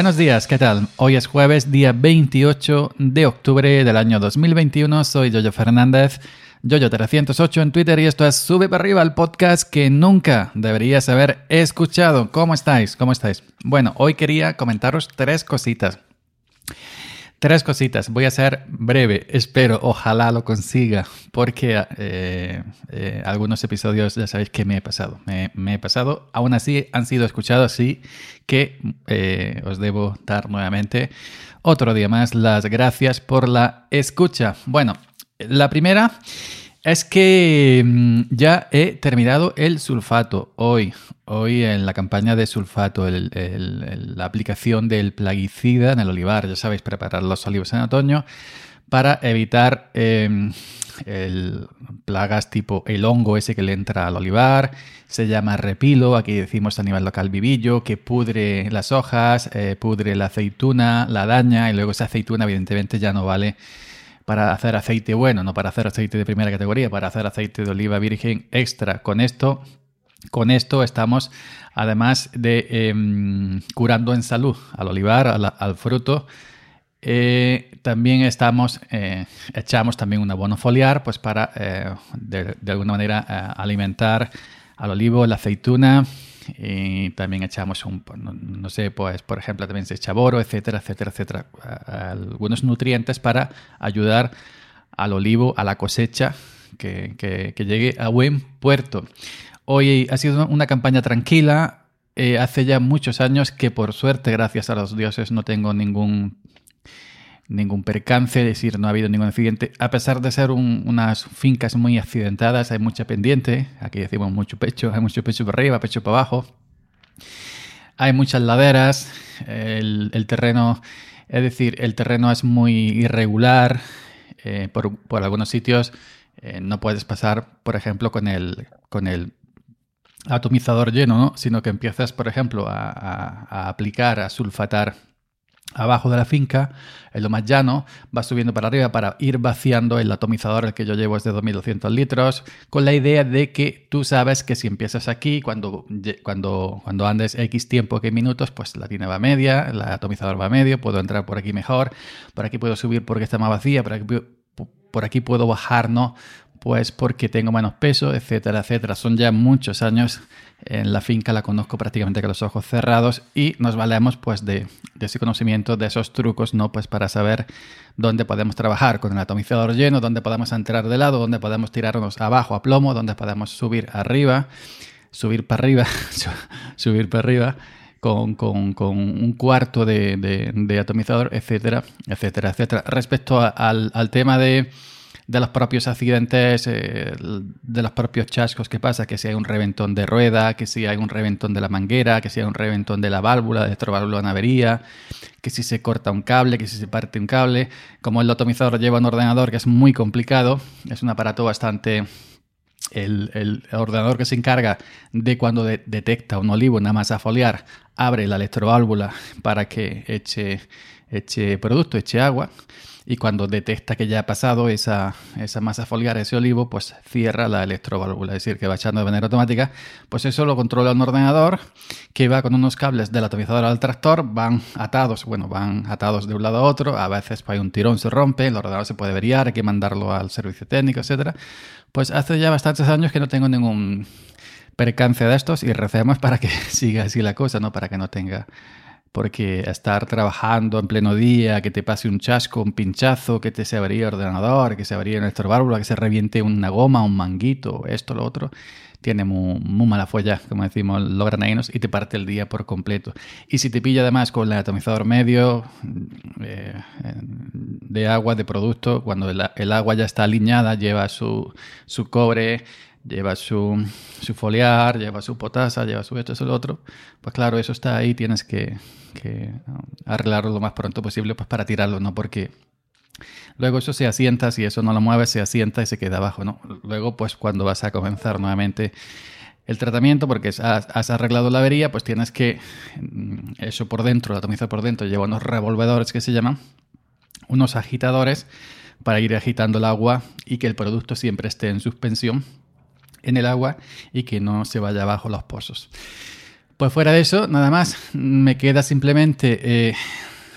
Buenos días, ¿qué tal? Hoy es jueves, día 28 de octubre del año 2021. Soy Yoyo Fernández, Yoyo308 en Twitter y esto es Sube para arriba, el podcast que nunca deberías haber escuchado. ¿Cómo estáis? ¿Cómo estáis? Bueno, hoy quería comentaros tres cositas. Tres cositas. Voy a ser breve. Espero, ojalá lo consiga, porque eh, eh, algunos episodios ya sabéis que me he pasado. Me, he pasado. Aún así han sido escuchados, así que eh, os debo dar nuevamente otro día más las gracias por la escucha. Bueno, la primera es que mm, ya he terminado el sulfato hoy. Hoy en la campaña de sulfato, la aplicación del plaguicida en el olivar. Ya sabéis, preparar los olivos en otoño para evitar em, plagas tipo el hongo ese que le entra al olivar. Se llama repilo, aquí decimos a nivel local vivillo, que pudre las hojas, eh, pudre la aceituna, la daña y luego esa aceituna evidentemente ya no vale para hacer aceite bueno, no para hacer aceite de primera categoría, para hacer aceite de oliva virgen extra. Con esto, con esto estamos, además de em, curando en salud al olivar, al, fruto, eh, también estamos, eh, echamos también un abono foliar, pues para eh, de, alguna manera alimentar al olivo, la aceituna, y también echamos un, no, sé, pues por ejemplo también se echa boro, etcétera, etcétera, etcétera, algunos nutrientes para ayudar al olivo, a la cosecha, que, que, llegue a buen puerto. Hoy ha sido una campaña tranquila, eh, hace ya muchos años que por suerte, gracias a los dioses, no tengo ningún ningún percance, es decir, no ha habido ningún accidente. A pesar de ser unas fincas muy accidentadas, hay mucha pendiente, aquí decimos mucho pecho, hay mucho pecho para arriba, pecho para abajo. Hay muchas laderas, el, terreno, es decir, el terreno es muy irregular, eh, por, algunos sitios eh, no puedes pasar, por ejemplo, con el, con el atomizador lleno, sino que empiezas, por ejemplo, a aplicar, a sulfatar abajo de la finca, en lo más llano, va subiendo para arriba para ir vaciando el atomizador, el que yo llevo es de 2200 litros, con la idea de que tú sabes que si empiezas aquí, cuando, cuando, cuando andes X tiempo, que minutos, pues la tiene va media, el atomizador va medio, puedo entrar por aquí mejor, por aquí puedo subir porque está más vacía, por aquí, por aquí puedo bajar, ¿no? Pues porque tengo menos peso, etcétera, etcétera. Son ya muchos años en la finca, la conozco prácticamente con los ojos cerrados y nos valemos pues de, ese conocimiento, de esos trucos, ¿no? Pues para saber dónde podemos trabajar con el atomizador lleno, dónde podemos entrar de lado, dónde podemos tirarnos abajo a plomo, dónde podemos subir arriba, subir para arriba, subir para arriba. Con, un cuarto de, atomizador, etcétera, etcétera, etcétera. Respecto al, al tema de, de los propios accidentes, eh, de los propios chascos que pasa, que si hay un reventón de rueda, que si hay un reventón de la manguera, que si hay un reventón de la válvula, de esta válvula de avería, que si se corta un cable, que si se parte un cable. Como el atomizador lleva un ordenador que es muy complicado, es un aparato bastante... El, ordenador que se encarga de cuando detecta un olivo, una masa foliar, abre la electroválvula para que eche, eche producto, eche agua y cuando detecta que ya ha pasado esa, esa masa foliar, ese olivo, pues cierra la electroválvula, es decir, que va echando de manera automática. Pues eso lo controla un ordenador que va con unos cables del atomizador al tractor, van atados, bueno, van atados de un lado a otro, a veces pues, hay un tirón, se rompe, el ordenador se puede averiar, hay que mandarlo al servicio técnico, etcétera. Pues hace ya bastantes años que no tengo ningún percance de estos y recemos para que siga así la cosa, ¿no? Para que no tenga porque estar trabajando en pleno día, que te pase un chasco, un pinchazo, que te se abría el ordenador, que se abría nuestro válvula, que se reviente una goma, un manguito, esto, lo otro, tiene muy, mala folla, como decimos los granainos, y te parte el día por completo. Y si te pilla además con el atomizador medio eh, de agua, de producto, cuando el, agua ya está alineada, lleva su, su cobre, lleva su, su, foliar, lleva su potasa, lleva su esto, eso, lo otro, pues claro, eso está ahí, tienes que, arreglarlo lo más pronto posible pues para tirarlo, ¿no? Porque luego eso se asienta, si eso no lo mueves, se asienta y se queda abajo, ¿no? Luego, pues cuando vas a comenzar nuevamente el tratamiento, porque has, arreglado la avería, pues tienes que, mm, eso por dentro, atomizar por dentro, lleva unos revolvedores que se llaman, unos agitadores, para ir agitando el agua y que el producto siempre esté en suspensión en el agua y que no se vaya abajo los pozos. Pues fuera de eso, nada más, me queda simplemente eh,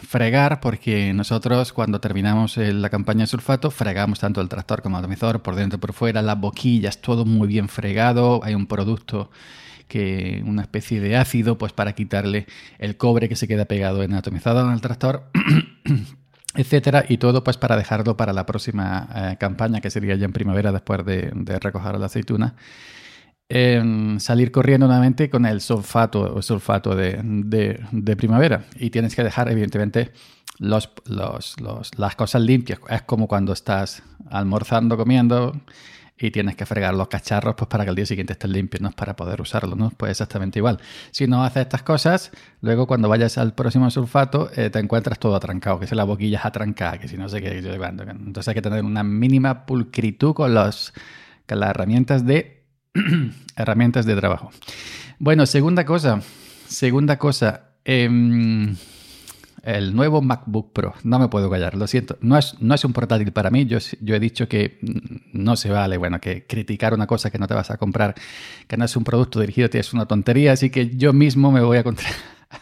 fregar, porque nosotros cuando terminamos eh, la campaña de sulfato, fregamos tanto el tractor como el atomizador por dentro y por fuera, las boquillas, todo muy bien fregado, hay un producto que una especie de ácido, pues para quitarle el cobre que se queda pegado en el atomizador en el tractor. etcétera, y todo pues para dejarlo para la próxima eh, campaña, que sería ya en primavera después de, recoger la aceituna. salir corriendo nuevamente con el sulfato o sulfato de, primavera. Y tienes que dejar, evidentemente, los, las cosas limpias. Es como cuando estás almorzando, comiendo, y tienes que fregar los cacharros pues para que el día siguiente estén limpios, ¿no? Para poder usarlo, ¿no? Pues exactamente igual. Si no haces estas cosas, luego cuando vayas al próximo sulfato eh, te encuentras todo atrancado, que si la boquilla es atrancada, que si no sé qué. Entonces hay que tener una mínima pulcritud con, los, con las herramientas de, herramientas de trabajo. Bueno, segunda cosa. Segunda cosa. Eh, el nuevo MacBook Pro. No me puedo callar, lo siento. No es, no es un portátil para mí. Yo, yo he dicho que no se vale, bueno, que criticar una cosa que no te vas a comprar, que no es un producto dirigido a ti, es una tontería. Así que yo mismo me voy a,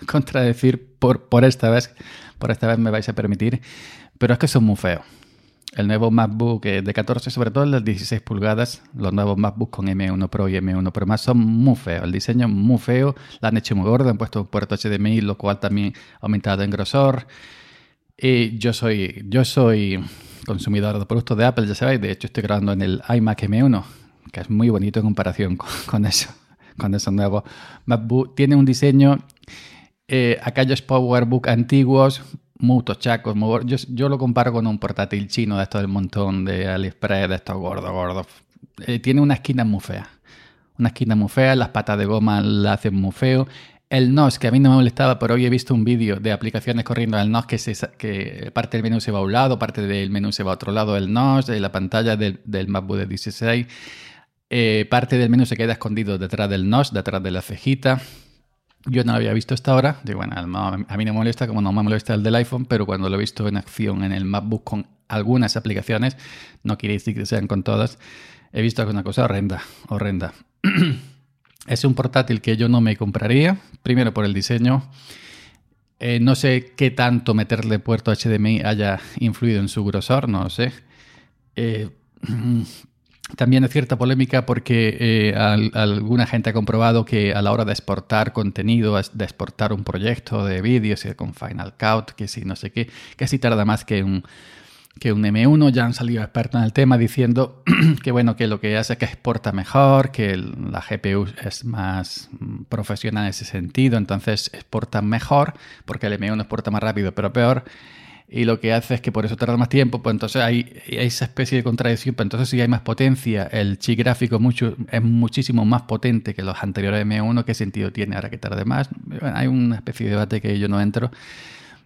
contradecir por, por esta vez. Por esta vez me vais a permitir. Pero es que son muy feos el nuevo MacBook eh, de 14, sobre todo las 16 pulgadas, los nuevos MacBook con M1 Pro y M1 Pro Max son muy feos. El diseño es muy feo, la han hecho muy gordo, han puesto un puerto HDMI, lo cual también ha aumentado en grosor. Y yo soy, yo soy consumidor de productos de Apple, ya sabéis, de hecho estoy grabando en el iMac M1, que es muy bonito en comparación con, eso, con esos nuevos MacBook. Tiene un diseño, eh, aquellos PowerBook antiguos, muy tochacos. Yo, yo, lo comparo con un portátil chino de estos del montón de AliExpress, de estos gordos, gordos. Eh, tiene una esquina muy fea. Una esquina muy fea, las patas de goma la hacen muy feo. El NOS, que a mí no me molestaba, pero hoy he visto un vídeo de aplicaciones corriendo al NOS que, que parte del menú se va a un lado, parte del menú se va a otro lado del NOS, de la pantalla del, del MacBook de 16. Eh, parte del menú se queda escondido detrás del NOS, detrás de la cejita. Yo no lo había visto hasta ahora. Digo, bueno, a mí no me molesta como no me molesta el del iPhone, pero cuando lo he visto en acción en el MacBook con algunas aplicaciones, no quiere decir que sean con todas, he visto una cosa horrenda, horrenda. es un portátil que yo no me compraría, primero por el diseño. Eh, no sé qué tanto meterle puerto HDMI haya influido en su grosor, no lo sé. Eh, También es cierta polémica porque eh, alguna gente ha comprobado que a la hora de exportar contenido, de exportar un proyecto de vídeos con Final Cut, que si no sé qué, que si tarda más que un, que un M1. Ya han salido expertos en el tema diciendo que bueno, que lo que hace es que exporta mejor, que la GPU es más profesional en ese sentido, entonces exporta mejor, porque el M1 exporta más rápido, pero peor y lo que hace es que por eso tarda más tiempo, pues entonces hay, esa especie de contradicción, pues entonces si hay más potencia, el chip gráfico mucho, es muchísimo más potente que los anteriores M1, ¿qué sentido tiene ahora que tarde más? hay una especie de debate que yo no entro.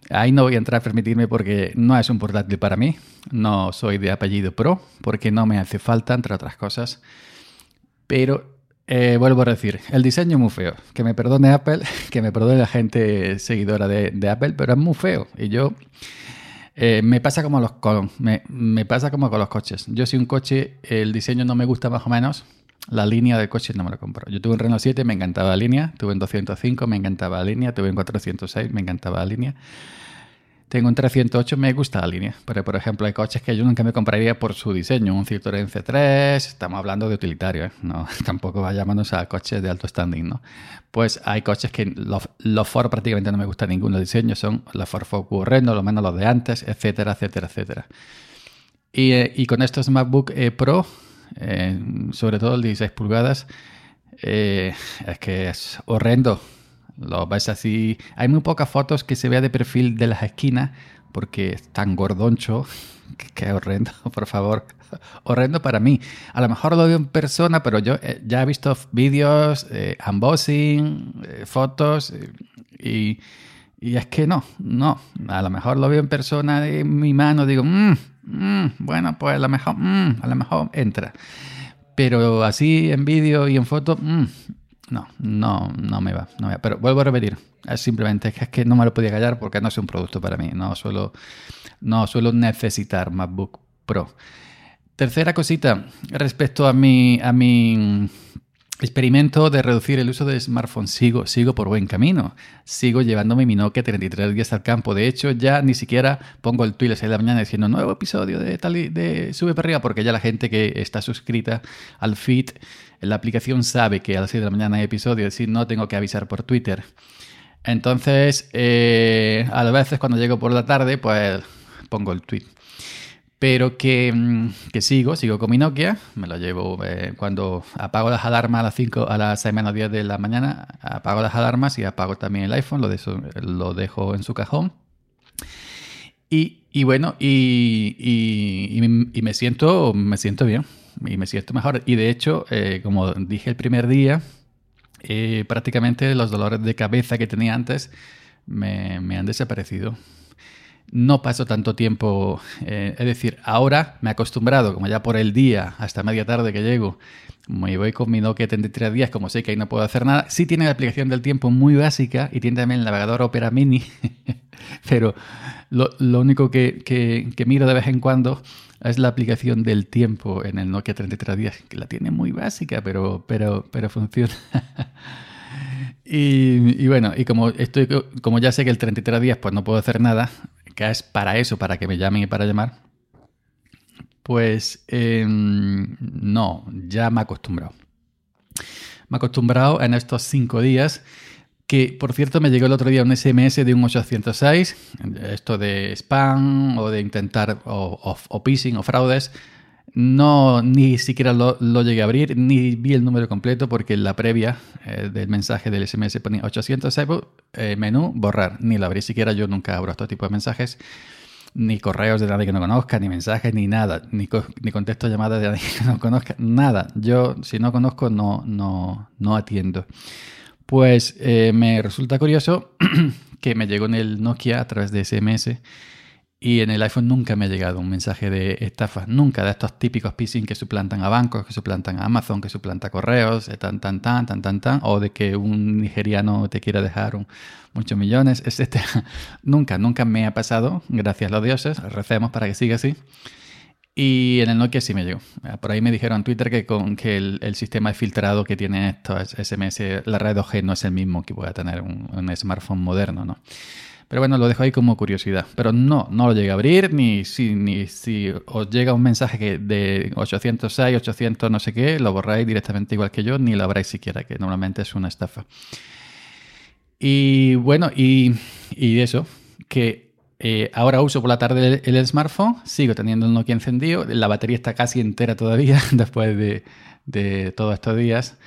Ahí no voy a entrar permitirme porque no es un portátil para mí, no soy de apellido Pro, porque no me hace falta, entre otras cosas. Pero eh, vuelvo a decir, el diseño es muy feo. Que me perdone Apple, que me perdone la gente seguidora de Apple, pero es muy feo. Y yo eh, me pasa como los con, me, me, pasa como con los coches. Yo si un coche, el diseño no me gusta más o menos, la línea de coche no me lo compro. Yo tuve un Renault 7, me encantaba la línea, tuve un 205, me encantaba la línea, tuve un 406, me encantaba la línea. Tengo un 308, me gusta la línea, pero por ejemplo hay coches que yo nunca me compraría por su diseño. Un Citroën C3, estamos hablando de utilitario, ¿eh? no, tampoco vayámonos a coches de alto standing, ¿no? Pues hay coches que los, los Ford prácticamente no me gusta ninguno diseño, son los Ford Focus Reno, lo menos los de antes, etcétera, etcétera, etcétera. Y, eh, y con estos MacBook eh, Pro, sobre todo el 16 pulgadas, es que es horrendo lo ves así. Hay muy pocas fotos que se vea de perfil de las esquinas porque es tan gordoncho. que horrendo, por favor. Horrendo para mí. A lo mejor lo veo en persona, pero yo eh, ya he visto vídeos, eh, unboxing, eh, fotos y, y, es que no, no. A lo mejor lo veo en persona en mi mano, digo, mmm, bueno, pues a lo mejor, mm, a lo mejor entra. Pero así en vídeo y en foto, mm, no, no, no me va, no Pero vuelvo a repetir, es simplemente que es que no me lo podía callar porque no es un producto para mí. No suelo, no suelo necesitar MacBook Pro. Tercera cosita, respecto a mi, a mi, experimento de reducir el uso de smartphones. Sigo, sigo por buen camino. Sigo llevándome mi Nokia 33 días al campo. De hecho, ya ni siquiera pongo el tweet a las 6 de la mañana diciendo nuevo episodio de, tal de Sube para arriba, porque ya la gente que está suscrita al feed, la aplicación sabe que a las 6 de la mañana hay episodio, es decir, no tengo que avisar por Twitter. Entonces, eh, a veces cuando llego por la tarde, pues pongo el tweet. Pero mm, que, sigo, sigo con mi Nokia, me lo llevo eh, cuando apago las alarmas a las 5, a las 6 menos 10 de la mañana, apago las alarmas y apago también el iPhone, lo, dejo, lo dejo en su cajón. Y, bueno, y, me, siento, me siento bien, y me siento mejor. Y de hecho, eh, como dije el primer día, eh, prácticamente los dolores de cabeza que tenía antes me, me han desaparecido no paso tanto tiempo, eh, es decir, ahora me he acostumbrado, como ya por el día hasta media tarde que llego, me voy con mi Nokia 33 días, como sé que ahí no puedo hacer nada. Sí tiene la aplicación del tiempo muy básica y tiene también el navegador Opera Mini, pero lo, único que, que, miro de vez en cuando es la aplicación del tiempo en el Nokia 33 días, que la tiene muy básica, pero, pero, pero funciona. y, y, bueno, y como estoy, como ya sé que el 33 días pues no puedo hacer nada, es para eso, para que me llamen y para llamar, pues em, no, ya me he acostumbrado. Me he acostumbrado en estos cinco días, que por cierto me llegó el otro día un SMS de un 806, esto de spam o de intentar, o, o, phishing o fraudes. No, ni siquiera lo, llegué a abrir, ni vi el número completo porque la previa eh, del mensaje del SMS ponía 806 eh, menú, borrar. Ni lo abrí siquiera, yo nunca abro este tipo de mensajes, ni correos de nadie que no conozca, ni mensajes, ni nada, ni, ni contesto llamadas de nadie que no conozca, nada. Yo, si no conozco, no, no, no atiendo. Pues eh, me resulta curioso que me llegó en el Nokia a través de SMS y en el iPhone nunca me ha llegado un mensaje de estafa, nunca de estos típicos phishing que suplantan a bancos, que suplantan a Amazon, que suplanta a correos, tan, tan, tan, tan, tan, tan, o de que un nigeriano te quiera dejar muchos millones, etc. nunca, nunca me ha pasado, gracias a los dioses, recemos para que siga así. Y en el Nokia sí me llegó. Por ahí me dijeron en Twitter que, con, que el, sistema de filtrado que tiene estos SMS, la red 2G no es el mismo que pueda tener un, un smartphone moderno, ¿no? Pero bueno, lo dejo ahí como curiosidad. Pero no, no lo llegué a abrir, ni si, ni si os llega un mensaje que de 806, 800 no sé qué, lo borráis directamente igual que yo, ni lo abráis siquiera, que normalmente es una estafa. Y bueno, y, y eso, que eh, ahora uso por la tarde el, smartphone, sigo teniendo el Nokia encendido, la batería está casi entera todavía después de, de todos estos días.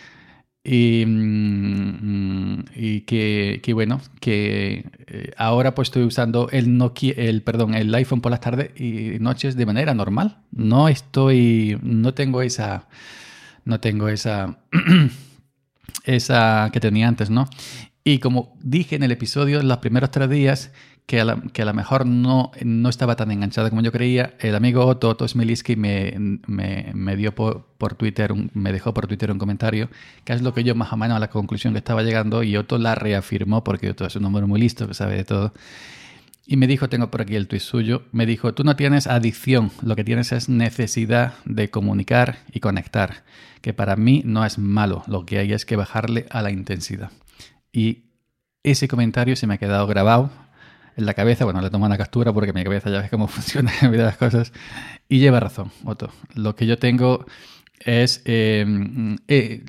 Y, mm, y que, que, bueno, que eh, ahora pues estoy usando el Nokia, el, perdón, el iPhone por las tardes y noches de manera normal. No estoy, no tengo esa, no tengo esa, esa que tenía antes, ¿no? Y como dije en el episodio, los primeros tres días que a, lo mejor no, estaba tan enganchada como yo creía. El amigo Otto, Otto Smiliski, me, me, dio por, por Twitter, me dejó por Twitter un comentario, que es lo que yo más o menos a la conclusión que estaba llegando, y Otto la reafirmó, porque Otto es un hombre muy listo, que sabe de todo. Y me dijo, tengo por aquí el tuit suyo, me dijo, tú no tienes adicción, lo que tienes es necesidad de comunicar y conectar, que para mí no es malo, lo que hay es que bajarle a la intensidad. Y ese comentario se me ha quedado grabado en la cabeza. Bueno, le tomo una captura porque mi cabeza ya ve cómo funciona las cosas. Y lleva razón, Otto. Lo que yo tengo es, em, eh,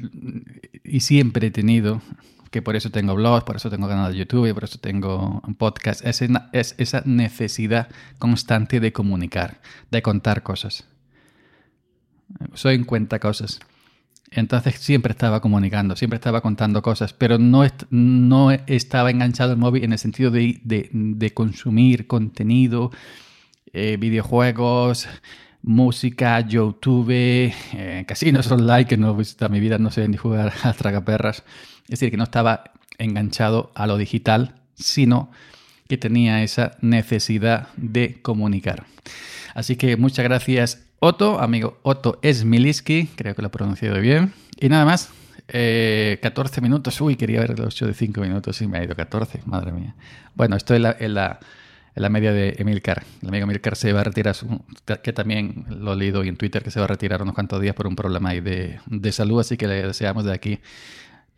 y siempre he tenido, que por eso tengo blogs, por eso tengo canal de YouTube y por eso tengo un podcast, es, es esa necesidad constante de comunicar, de contar cosas. Soy en cuenta cosas. Entonces siempre estaba comunicando, siempre estaba contando cosas, pero no, no estaba enganchado al móvil en el sentido de, consumir contenido, eh, videojuegos, música, YouTube, eh, casinos online, que no visita mi vida, no sé ni jugar a tragaperras. Es decir, que no estaba enganchado a lo digital, sino que tenía esa necesidad de comunicar. Así que muchas gracias Otto, amigo Otto Esmiliski, creo que lo he pronunciado bien. Y nada más, 14 eh, minutos. Uy, quería ver los 8 de 5 minutos y me ha ido 14, madre mía. Bueno, estoy en la, la media de Emilcar. El amigo Emilcar se va a retirar, que también lo he leído en Twitter, que se va a retirar unos cuantos días por un problema de salud, así que le deseamos de aquí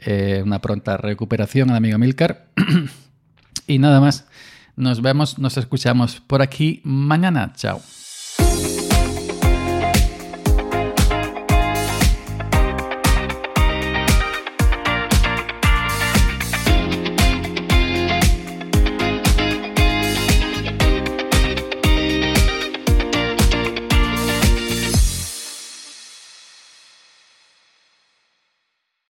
eh, una pronta recuperación al amigo Emilcar. y nada más, nos vemos, nos escuchamos por aquí mañana. Chao.